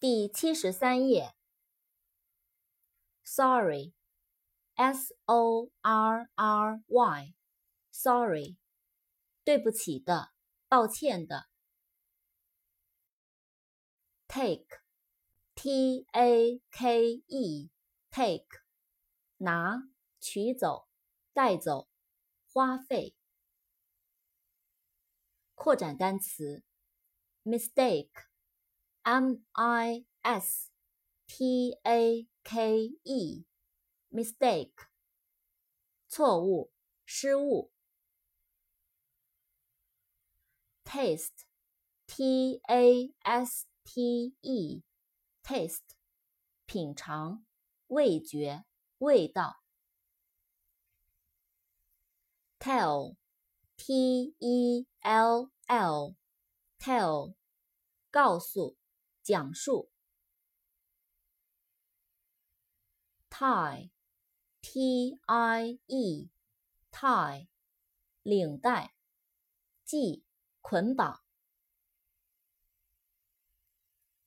第七十三页。Sorry，S O R R Y，Sorry，对不起的，抱歉的。Take，T A K E，Take，拿，取走，带走，花费。扩展单词，Mistake。M I S T A K E，mistake，错误、失误。Taste，T A S T E，taste，品尝、味觉、味道。Tell，T E L L，tell，告诉。 讲述。tie，t-i-e，tie，领带，系，捆绑。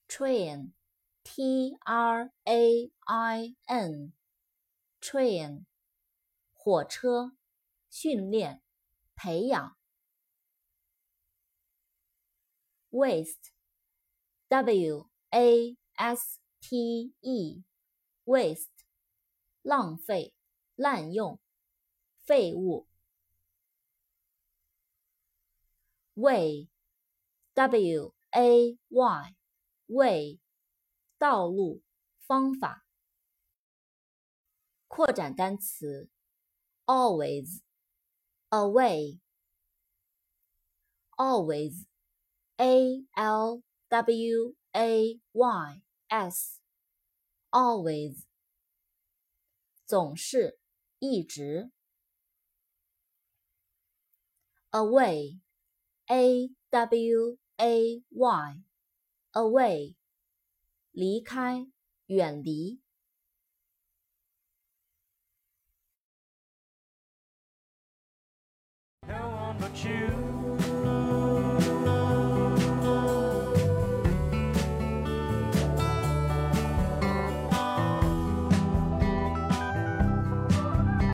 train，t-r-a-i-n，train，火车，训练，培养。waste。W A S T E，waste，浪费、滥用、废物。Way，W A Y，way，道路、方法。扩展单词，always，always，A L。W A Y S，always，总是，一直。Away，A W A Y，away，离开，远离。